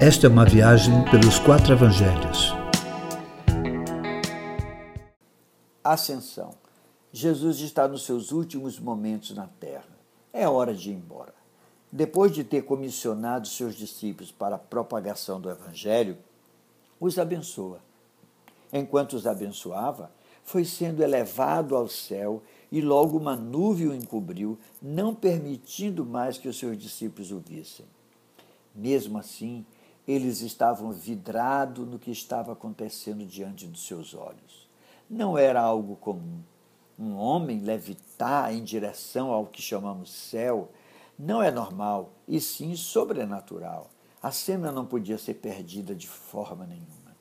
Esta é uma viagem pelos quatro evangelhos. Ascensão. Jesus está nos seus últimos momentos na terra. É hora de ir embora. Depois de ter comissionado seus discípulos para a propagação do evangelho, os abençoa. Enquanto os abençoava, foi sendo elevado ao céu e logo uma nuvem o encobriu, não permitindo mais que os seus discípulos o vissem. Mesmo assim, eles estavam vidrados no que estava acontecendo diante dos seus olhos. Não era algo comum. Um homem levitar em direção ao que chamamos céu não é normal, e sim sobrenatural. A cena não podia ser perdida de forma nenhuma.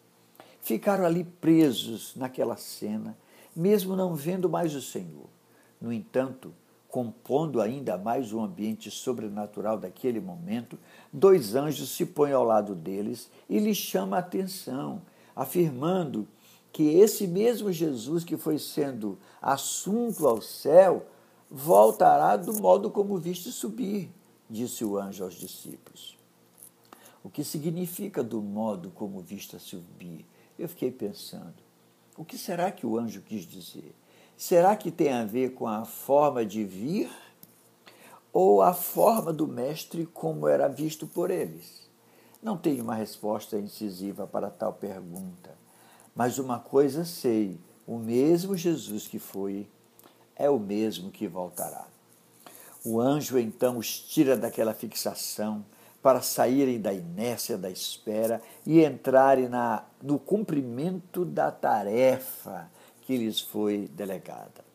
Ficaram ali presos naquela cena, mesmo não vendo mais o Senhor. No entanto, compondo ainda mais o ambiente sobrenatural daquele momento, dois anjos se põem ao lado deles e lhes chamam a atenção, afirmando que esse mesmo Jesus que foi sendo assunto ao céu voltará do modo como viste subir, disse o anjo aos discípulos. O que significa do modo como viste subir? Eu fiquei pensando, o que será que o anjo quis dizer? Será que tem a ver com a forma de vir ou a forma do mestre como era visto por eles? Não tenho uma resposta incisiva para tal pergunta, mas uma coisa sei: o mesmo Jesus que foi é o mesmo que voltará. O anjo então os tira daquela fixação para saírem da inércia da espera e entrarem na, no cumprimento da tarefa que lhes foi delegada.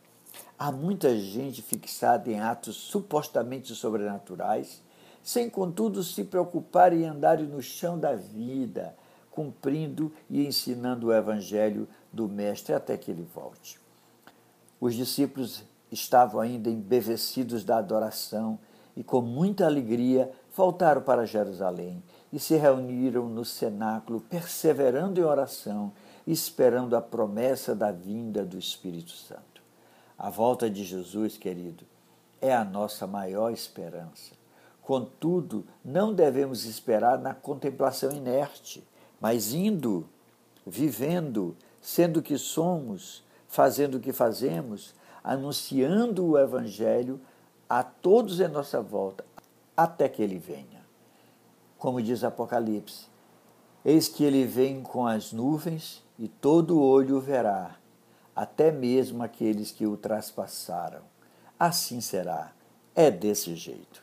Há muita gente fixada em atos supostamente sobrenaturais, sem contudo se preocupar em andar no chão da vida, cumprindo e ensinando o evangelho do Mestre até que ele volte. Os discípulos estavam ainda embevecidos da adoração e, com muita alegria, voltaram para Jerusalém e se reuniram no cenáculo, perseverando em oração esperando a promessa da vinda do Espírito Santo. A volta de Jesus, querido, é a nossa maior esperança. Contudo, não devemos esperar na contemplação inerte, mas indo, vivendo, sendo o que somos, fazendo o que fazemos, anunciando o Evangelho a todos em nossa volta, até que ele venha. Como diz Apocalipse, eis que ele vem com as nuvens e todo olho o verá, até mesmo aqueles que o traspassaram. Assim será. É desse jeito.